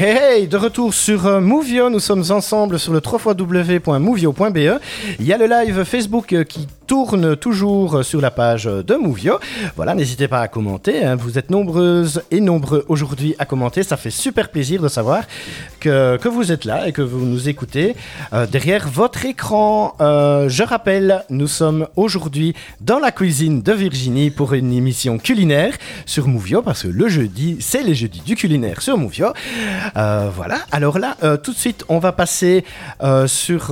Hey, de retour sur euh, Movio, nous sommes ensemble sur le www.movio.be. Il y a le live Facebook euh, qui tourne toujours sur la page de Movio. Voilà, n'hésitez pas à commenter. hein. Vous êtes nombreuses et nombreux aujourd'hui à commenter. Ça fait super plaisir de savoir que, que vous êtes là et que vous nous écoutez euh, derrière votre écran. Euh, je rappelle, nous sommes aujourd'hui dans la cuisine de Virginie pour une émission culinaire sur Movio parce que le jeudi, c'est les jeudis du culinaire sur Movio. Euh, voilà. Alors là, tout de suite, on va passer sur,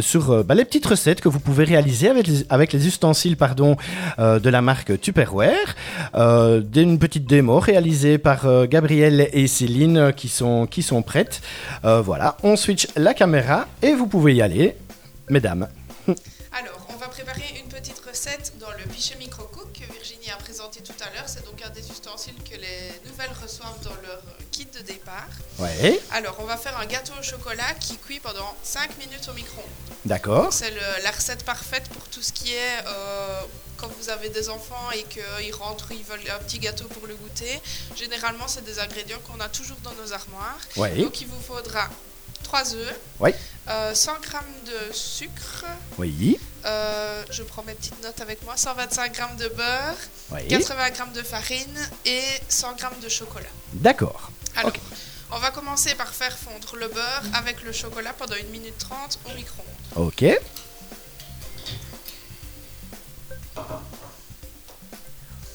sur bah, les petites recettes que vous pouvez réaliser avec les, avec les ustensiles pardon, euh, de la marque Tupperware. Euh, une petite démo réalisée par euh, Gabriel et Céline euh, qui sont, qui sont prêtes. Euh, voilà, on switch la caméra et vous pouvez y aller, mesdames. Alors, on va préparer une petite recette dans le pichet micro-cook que Virginie a présenté tout à l'heure. C'est donc un des ustensiles que les nouvelles reçoivent dans leur de départ. Ouais, Alors, on va faire un gâteau au chocolat qui cuit pendant 5 minutes au micro-ondes. d'accord. C'est la recette parfaite pour tout ce qui est euh, quand vous avez des enfants et qu'ils rentrent, ils veulent un petit gâteau pour le goûter. Généralement, c'est des ingrédients qu'on a toujours dans nos armoires. Ouais, Donc, il vous faudra 3 œufs, Ouais. euh, 100 g de sucre, oui, euh, je prends mes petites notes avec moi, 125 g de beurre, oui. 80 g de farine et 100 g de chocolat. D'accord. Alors, on va commencer par faire fondre le beurre avec le chocolat pendant 1 minute 30 au micro-ondes. Ok.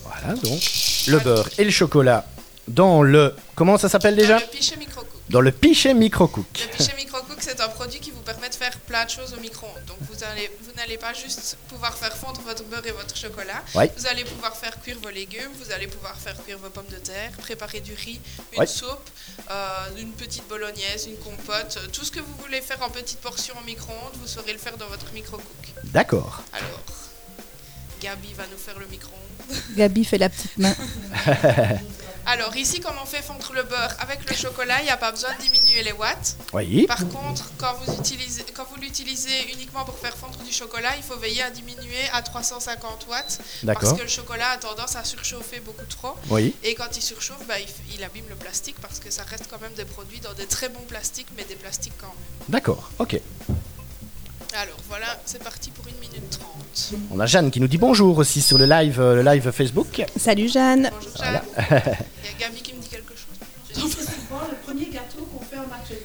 Voilà donc le beurre et le chocolat dans le comment ça s'appelle déjà? Dans le pichet micro-cook. Dans le pichet micro-cook. Le pichet micro-cook, c'est un produit qui vous permet de faire plein de choses au micro-ondes. Donc, vous allez, vous n'allez pas juste pouvoir faire fondre votre beurre et votre chocolat. Ouais. Vous allez pouvoir faire cuire vos légumes, vous allez pouvoir faire cuire vos pommes de terre, préparer du riz, une Ouais. soupe, euh, une petite bolognaise, une compote, euh, tout ce que vous voulez faire en petites portions au micro-ondes, vous saurez le faire dans votre micro-cook. D'accord. Alors, Gabi va nous faire le micro-ondes. Gabi fait la petite main. Alors, ici, comme on fait fondre le beurre avec le chocolat, il n'y a pas besoin de diminuer les watts. Oui. Par contre, quand vous, utilisez, quand vous l'utilisez uniquement pour faire fondre du chocolat, il faut veiller à diminuer à 350 watts. Parce D'accord. que le chocolat a tendance à surchauffer beaucoup trop. Oui. Et quand il surchauffe, bah, il, il abîme le plastique parce que ça reste quand même des produits dans des très bons plastiques, mais des plastiques quand même. D'accord. Ok. Alors voilà, c'est parti pour une minute 30. On a Jeanne qui nous dit bonjour aussi sur le live, euh, le live Facebook. Salut Jeanne. Bonjour Jeanne. Il y a Gabi qui me dit quelque chose. le premier gâteau qu'on fait en atelier.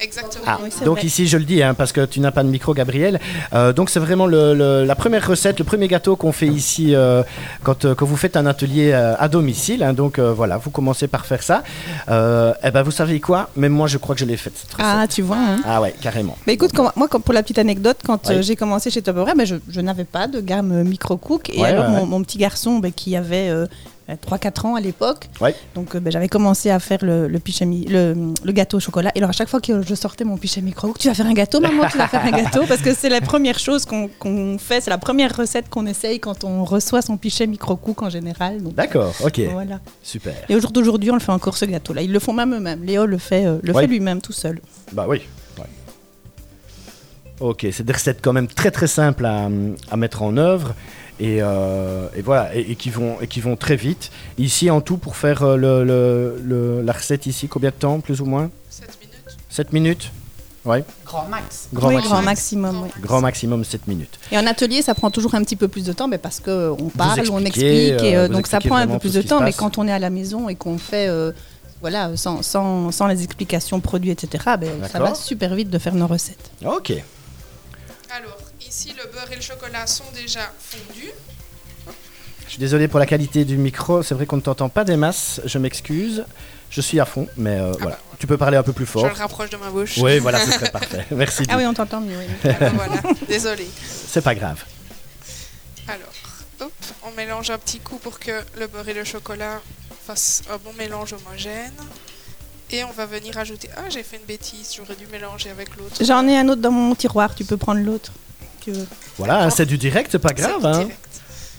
Exactement. Ah, oui, donc vrai. ici je le dis hein, parce que tu n'as pas de micro Gabriel. Euh, donc c'est vraiment le- le- la première recette, le premier gâteau qu'on fait ici euh, quand, euh, quand vous faites un atelier euh, à domicile. hein. donc euh, voilà, vous commencez par faire ça. Euh, et ben vous savez quoi? Même moi je crois que je l'ai faite cette recette. Ah, tu vois. hein. Ah ouais, carrément. Mais écoute, quand- moi, quand- pour la petite anecdote, quand euh, Oui. j'ai commencé chez Tupperware, ben, je, je n'avais pas de gamme euh, micro-cook. Et Ouais, alors, ouais, mon, ouais. mon petit garçon, ben, qui avait euh, 3-4 ans à l'époque, Ouais. donc euh, ben, j'avais commencé à faire le, le, le, le gâteau au chocolat. Et alors, à chaque fois que je sortais mon pichet micro-cook, tu vas faire un gâteau, maman, tu vas faire un gâteau Parce que c'est la première chose qu'on fait, c'est la première recette qu'on essaye quand on reçoit son pichet micro-cook en général. Donc, D'accord, ok, Voilà. super. Et au jour d'aujourd'hui, on le fait encore ce gâteau-là. Ils le font même eux-mêmes. Léo le fait, euh, le Ouais. fait lui-même tout seul. Bah oui. Ok, c'est des recettes quand même très très simples à, à mettre en œuvre. Et, euh, et voilà, et, et qui vont, et qui vont très vite. Ici, en tout, pour faire euh, le, le- le- la recette ici, combien de temps, plus ou moins? 7 minutes. 7 minutes? Ouais, Grand max. grand, oui, maxi- grand maximum. oui. grand maximum 7 minutes. Et en atelier, ça prend toujours un petit peu plus de temps, mais parce qu'on parle, on explique, et, euh, euh, donc ça prend un peu plus de temps. Mais quand on est à la maison et qu'on fait, euh, voilà, sans, sans, sans les explications produits, etc., ben, ça va super vite de faire nos recettes. Ok, Alors, ici, le beurre et le chocolat sont déjà fondus. je suis désolé pour la qualité du micro, c'est vrai qu'on ne t'entend pas des masses, je m'excuse. Je suis à fond, mais euh, voilà. Tu peux parler un peu plus Je fort. le rapproche de ma bouche. Oui, voilà, ce serait parfait. Merci. Ah oui, on t'entend mieux. oui. Ah ben voilà, désolé. C'est pas grave. Alors, hop, on mélange un petit coup pour que le beurre et le chocolat fassent un bon mélange homogène. Et on va venir ajouter... Ah, j'ai fait une bêtise, j'aurais dû mélanger avec l'autre. J'en ai un autre dans mon tiroir, tu peux prendre l'autre. si Tu veux. Voilà, c'est du direct, c'est pas C'est grave. du Hein. direct.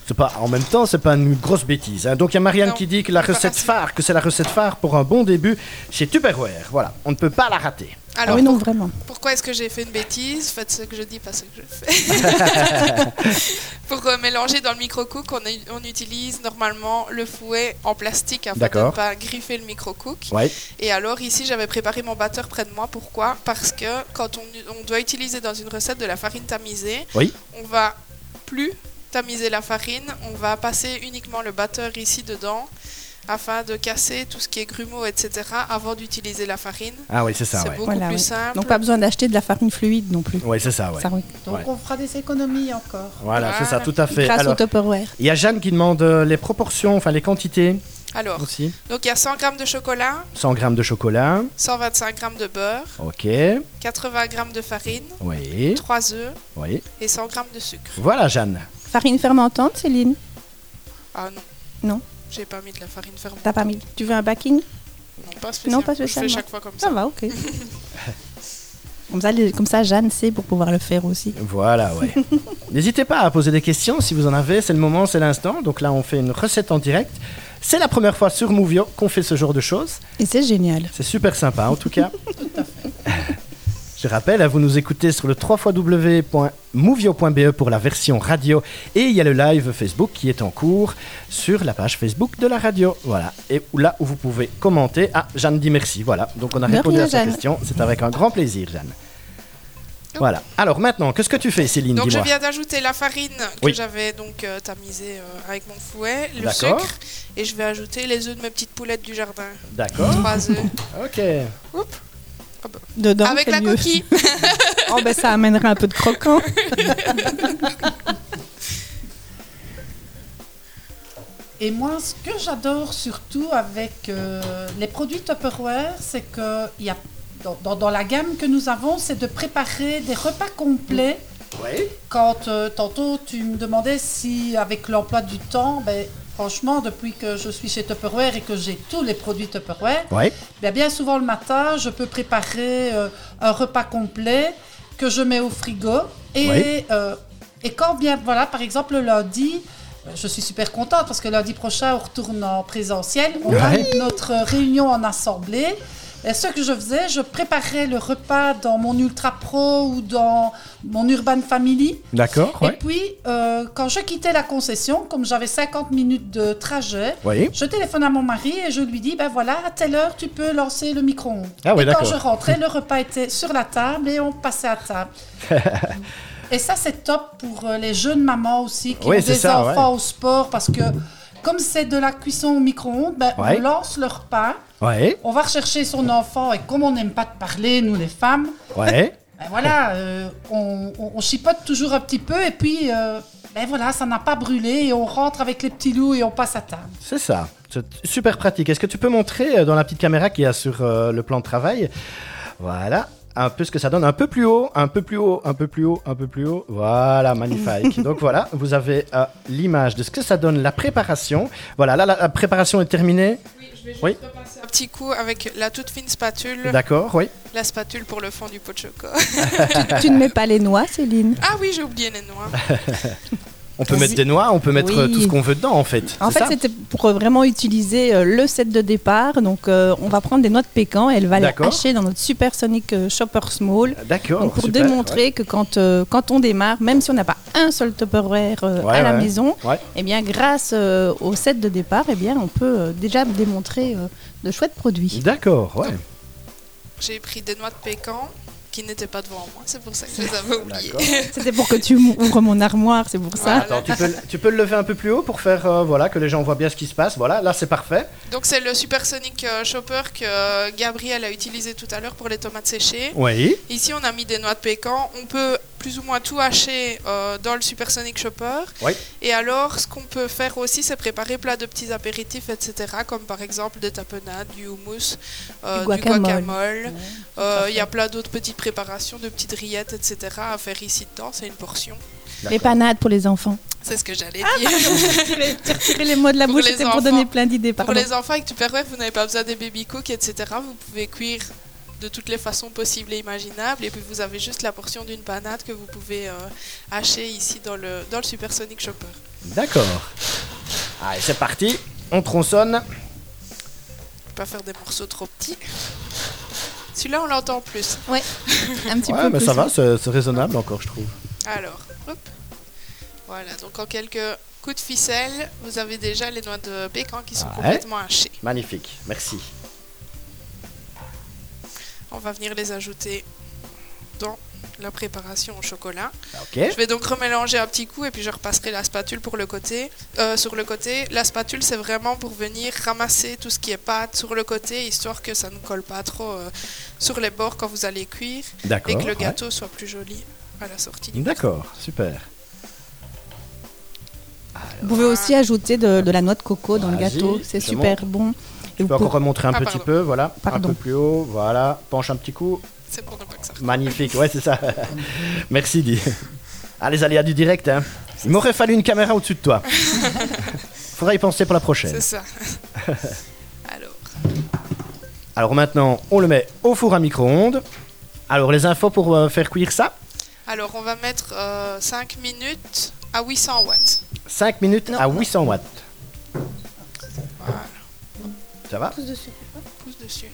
C'est pas, en même temps, c'est pas une grosse bêtise. hein. Donc il y a Marianne Non, qui dit que la recette facile. phare, que c'est la recette phare pour un bon début chez Tupperware. Voilà, on ne peut pas la rater. Ah Alors, oui, non, pour- vraiment. pourquoi est-ce que j'ai fait une bêtise? Faites ce que je dis, pas ce que je fais. pour euh, mélanger dans le micro-cook, on, utilise normalement le fouet en plastique afin de ne pas griffer le micro-cook. Ouais, Et alors ici, j'avais préparé mon batteur près de moi. Pourquoi? Parce que quand on, on doit utiliser dans une recette de la farine tamisée, Oui. on va plus tamiser la farine, on va passer uniquement le batteur ici dedans afin de casser tout ce qui est grumeaux, etc. avant d'utiliser la farine. ah oui, c'est ça, c'est ouais. beaucoup Voilà, plus simple. Donc pas besoin d'acheter de la farine fluide non plus. Oui, c'est ça, ouais. Ça, oui. Donc Ouais. on fera des économies encore. Voilà, c'est ça, tout à fait. Grâce Alors, au Tupperware. il y a Jeanne qui demande euh, les proportions, enfin les quantités Alors, aussi. donc il y a 100 g de chocolat, 100 g de chocolat, 125 g de beurre, ok, 80 g de farine, oui, 3 œufs oui. et 100 g de sucre. Voilà, Jeanne. Farine fermentante, Céline Ah non. Non. J'ai pas mis de la farine fermentée. T'as pas mis Tu veux un backing Non, pas spécialement. Non, pas Je fais chaque fois comme ça. Ça va, ok. comme, ça, les- comme ça, Jeanne sait pour pouvoir le faire aussi. Voilà, ouais. N'hésitez pas à poser des questions si vous en avez, c'est le moment, c'est l'instant. Donc là, on fait une recette en direct. C'est la première fois sur Movio qu'on fait ce genre de choses. Et c'est génial. C'est super sympa en tout cas. Je rappelle, hein, vous nous écoutez sur le www.movio.be pour la version radio et il y a le live Facebook qui est en cours sur la page Facebook de la radio. Voilà. Et là où vous pouvez commenter. Ah, Jeanne dit merci. Voilà. Donc on a répondu à sa Jeanne. question. C'est avec un grand plaisir, Jeanne. Voilà. Alors maintenant, qu'est-ce que tu fais, Céline Donc je viens d'ajouter la farine que Oui. j'avais donc euh, tamisée euh, avec mon fouet, le D'accord. sucre et je vais ajouter les œufs de mes petites poulettes du jardin. D'accord. Trois œufs Ok. Dedans, avec la mieux. coquille. Oh, ben ça amènera un peu de croquant. Et moi, ce que j'adore surtout avec euh, les produits Tupperware, c'est que il y a, dans, dans- dans la gamme que nous avons, c'est de préparer des repas complets. Oui. Quand euh, tantôt tu me demandais si avec l'emploi du temps, ben, franchement, depuis que je suis chez Tupperware et que j'ai tous les produits Tupperware, bien, bien souvent le matin, je peux préparer euh, un repas complet que je mets au frigo. Et, euh, et quand bien, voilà, par exemple, le lundi, euh, je suis super contente parce que lundi prochain, on retourne en présentiel. On a notre réunion en assemblée. Et ce que je faisais, je préparais le repas dans mon Ultra Pro ou dans mon Urban Family. D'accord. Et puis, euh, quand je quittais la concession, comme j'avais 50 minutes de trajet, Oui. je téléphone à mon mari et je lui dis, ben voilà, à telle heure, tu peux lancer le micro-ondes. Ah oui, et quand je rentrais, le repas était sur la table et on passait à table. et ça, c'est top pour euh, les jeunes mamans aussi qui Oui, ont des ça, enfants au sport parce que comme c'est de la cuisson au micro-ondes, ben, Ouais. on lance le repas, Oui. on va rechercher son enfant et comme on n'aime pas de parler, nous les femmes, ben voilà, euh, on, on- on chipote toujours un petit peu et puis euh, ben voilà, ça n'a pas brûlé et on rentre avec les petits loups et on passe à table. C'est ça. C'est super pratique. Est-ce que tu peux montrer euh, dans la petite caméra qu'il y a sur euh, le plan de travail? Voilà. Un peu ce que ça donne. Un peu plus haut, un peu plus haut, un peu plus haut, un peu plus haut. Voilà, magnifique. Donc voilà, vous avez euh, l'image de ce que ça donne, la préparation. Voilà, là, la, la préparation est terminée. Oui, je vais juste Oui. repasser un petit coup avec la toute fine spatule, D'accord, oui. la spatule pour le fond du pot de chocolat. tu ne mets pas les noix, Céline? Ah oui, j'ai oublié les noix. On peut mettre des noix, on peut mettre euh, Oui. tout ce qu'on veut dedans, en fait. En fait, c'était pour euh, vraiment utiliser euh, le set de départ. Donc, euh, on va prendre des noix de pécan et elle va les hacher dans notre supersonic Shopper Small. D'accord. Donc, pour super, démontrer que quand, euh, quand on démarre, même si on n'a pas un seul Tupperware euh, Ouais, à la maison, Ouais. eh bien, grâce euh, au set de départ, eh bien, on peut euh, déjà démontrer euh, de chouettes produits. D'accord, ouais. J'ai pris des noix de pécan qui n'étaient pas devant moi, c'est pour ça que je les avais. D'accord. C'était pour que tu ouvres mon armoire, c'est pour ça. Voilà. Attends, tu peux, tu peux le lever un peu plus haut pour faire, euh, voilà, que les gens voient bien ce qui se passe. Voilà, là c'est parfait. Donc c'est le Supersonic euh, Chopper que euh, Gabriel a utilisé tout à l'heure pour les tomates séchées. Oui. Ici on a mis des noix de pécan. On peut plus ou moins tout hacher euh, dans le Supersonic Chopper. Oui. Et alors ce qu'on peut faire aussi c'est préparer plein de petits apéritifs etc. Comme par exemple des tapenades, du houmous, euh, Du du guacamole. Euh, Il y a plein d'autres petites préparations de petites rillettes etc. à faire ici dedans. C'est une portion. Les panades pour les enfants. C'est ce que j'allais Ah, dire. Tu retiré les mots de la Pour bouche, c'était pour donner plein d'idées. Pour les enfants avec Tupperware, vous n'avez pas besoin des baby cooks, etc. Vous pouvez cuire de toutes les façons possibles et imaginables. Et puis vous avez juste la portion d'une panade que vous pouvez euh, hacher ici dans le, dans le Supersonic Chopper. D'accord. Allez, c'est parti. On tronçonne. Pas faire des morceaux trop petits. Celui-là, on l'entend plus. Ouais, un petit Ouais, peu mais plus. ça va, c'est c'est raisonnable encore, je trouve. Alors, hop. Voilà, donc en quelques coups de ficelle, vous avez déjà les noix de pécan qui sont Ouais. complètement hachées. Magnifique, merci. On va venir les ajouter dans la préparation au chocolat. Ok. Je vais donc remélanger un petit coup et puis je repasserai la spatule pour le côté. Euh, sur le côté, la spatule c'est vraiment pour venir ramasser tout ce qui est pâte sur le côté, histoire que ça ne colle pas trop euh, sur les bords quand vous allez cuire et D'accord. que le ouais. gâteau soit plus joli à la sortie. du D'accord, super. Vous pouvez aussi ajouter de, de la noix de coco dans le gâteau, c'est super bon. Et peux encore remontrer un Ah, petit pardon. peu, voilà. Un peu plus haut, voilà. Penche un petit coup. C'est pour ne pas que ça Magnifique, ouais, c'est ça. Merci, Di. Ah, les aléas du direct, hein. Il m'aurait fallu une caméra au-dessus de toi. Faudra y penser pour la prochaine. C'est ça. Alors, Alors maintenant, on le met au four à micro-ondes. Alors, les infos pour euh, faire cuire ça? Alors, on va mettre 5 minutes à 800 watts. 5 minutes Non, à non. 800 watts. Voilà, Ça va Pouce dessus. pouce dessus.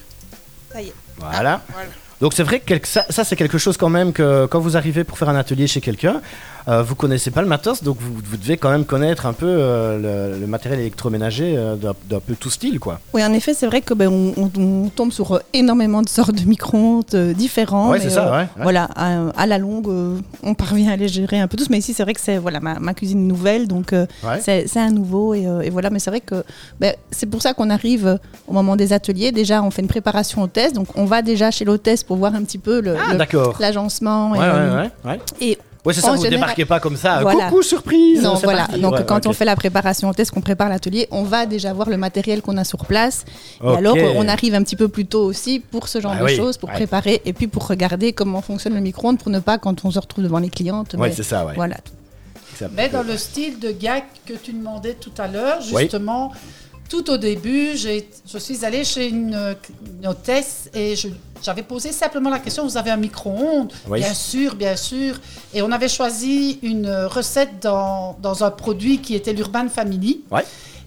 Ça y est. Voilà. Voilà. Donc c'est vrai que ça, ça, c'est quelque chose quand même que quand vous arrivez pour faire un atelier chez quelqu'un, euh, vous connaissez pas le matos, donc vous, vous devez quand même connaître un peu euh, le, le matériel électroménager euh, d'un peu tout style, quoi. Oui, en effet, c'est vrai que ben, on, on- on tombe sur euh, énormément de sortes de micro-ondes différents. Ouais, mais, c'est ça, ouais, ouais. Voilà, à, à la longue, on parvient à les gérer un peu tous. Mais ici, c'est vrai que c'est voilà ma, ma cuisine nouvelle, donc c'est un nouveau et, et voilà. Mais c'est vrai que ben, c'est pour ça qu'on arrive au moment des ateliers. Déjà, on fait une préparation au test, donc on va déjà chez l'hôtesse pour voir un petit peu le- Ah, le- l'agencement. Ouais, et, ouais, euh, ouais, ouais. et Ouais, c'est ça, En vous général- débarquez pas comme ça. Voilà. Coucou, surprise Non, voilà. parti. Donc, Ouais, quand on fait la préparation au test, qu'on prépare l'atelier, on va déjà voir le matériel qu'on a sur place. Et alors, on arrive un petit peu plus tôt aussi pour ce genre Bah de oui, choses, pour ouais. préparer et puis pour regarder comment fonctionne le micro-ondes pour ne pas, quand on se retrouve devant les clientes, Ouais, mais c'est ça, ouais. voilà. Mais dans le style de gag que tu demandais tout à l'heure, Oui. Tout au début, je suis allée chez une, une hôtesse et j'avais posé simplement la question, vous avez un micro-ondes? Oui. Bien sûr, bien sûr. Et on avait choisi une recette dans, dans un produit qui était l'Urban Family. Ouais.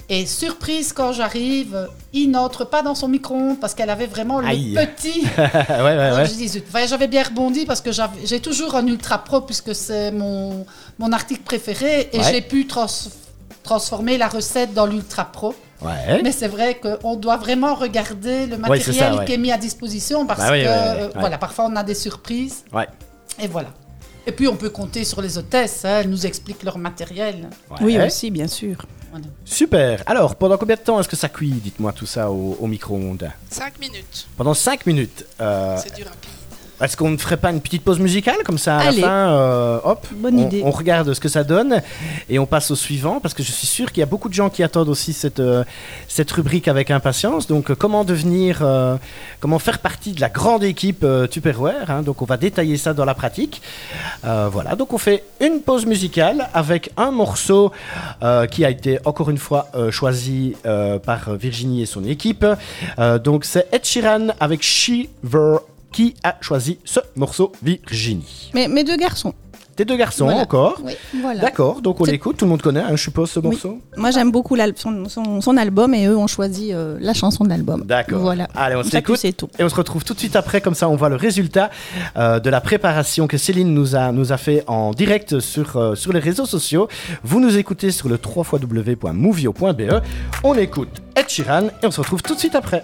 Et surprise, quand j'arrive, il n'entre pas dans son micro-ondes parce qu'elle avait vraiment Aïe. le petit ouais, ouais, alors, ouais. je dis, zut. Enfin, j'avais bien rebondi parce que j'ai toujours un ultra pro puisque c'est mon, mon article préféré et j'ai pu trans- transformer la recette dans l'ultra pro. Ouais. Mais c'est vrai qu'on doit vraiment regarder le matériel c'est ça, ouais. qui est mis à disposition parce Bah oui, que euh, ouais. voilà, parfois on a des surprises Ouais. et voilà. Et puis on peut compter sur les hôtesses, hein, elles nous expliquent leur matériel. Oui, aussi, bien sûr. Voilà. Super. Alors, pendant combien de temps est-ce que ça cuit Dites-moi tout ça au, au micro-ondes? 5 minutes. Pendant 5 minutes. Euh, C'est du rapide. Est-ce qu'on ne ferait pas une petite pause musicale comme ça à Allez. la fin euh, Hop, Bonne on, idée. on regarde ce que ça donne et on passe au suivant parce que je suis sûr qu'il y a beaucoup de gens qui attendent aussi cette, euh, cette rubrique avec impatience. Donc, euh, comment devenir, comment faire partie de la grande équipe Tupperware hein. Donc, on va détailler ça dans la pratique. Voilà, donc on fait une pause musicale avec un morceau qui a été encore une fois choisi par Virginie et son équipe. Donc, c'est Ed Sheeran avec Shiver qui a choisi ce morceau, Virginie. Mais mes deux garçons. Tes deux garçons Voilà. encore Oui, voilà. D'accord, donc on l'écoute, tout le monde connaît, hein, je suppose, ce Oui. morceau Moi, j'aime beaucoup son, son- son album et eux ont choisi euh, la chanson de l'album. D'accord. Voilà. Allez, on s'écoute. Et on se retrouve tout de suite après, comme ça on voit le résultat euh, de la préparation que Céline nous a, nous a fait en direct sur, euh, sur les réseaux sociaux. Vous nous écoutez sur le www.movio.be. On écoute Ed Sheeran et on se retrouve tout de suite après.